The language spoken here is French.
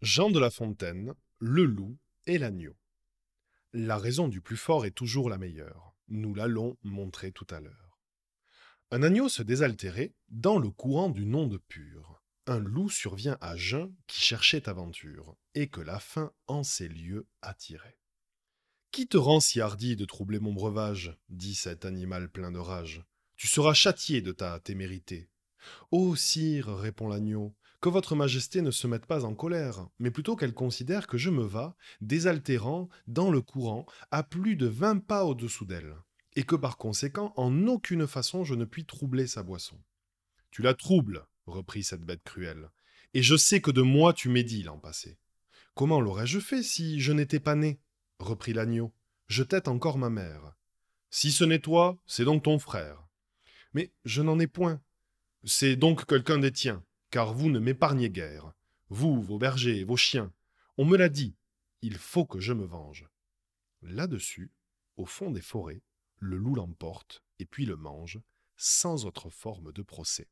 Jean de La Fontaine, le loup et l'agneau. La raison du plus fort est toujours la meilleure. Nous l'allons montrer tout à l'heure. Un agneau se désaltérait dans le courant du de pur. Un loup survient à jeun qui cherchait aventure, et que la faim en ces lieux attirait. Qui te rend si hardi de troubler mon breuvage? dit cet animal plein de rage. Tu seras châtié de ta témérité. Ô sire, répond l'agneau, que votre majesté ne se mette pas en colère, mais plutôt qu'elle considère que je me vas, désaltérant, dans le courant, à plus de vingt pas au-dessous d'elle, et que par conséquent, en aucune façon je ne puis troubler sa boisson. Tu la troubles, reprit cette bête cruelle, et je sais que de moi tu médis l'an passé. Comment l'aurais-je fait si je n'étais pas né? reprit l'agneau. Je tête encore ma mère. Si ce n'est toi, c'est donc ton frère. Mais je n'en ai point. C'est donc quelqu'un des tiens car vous ne m'épargnez guère. Vous, vos bergers, vos chiens. On me l'a dit, il faut que je me venge. Là-dessus, au fond des forêts, le loup l'emporte et puis le mange, sans autre forme de procès.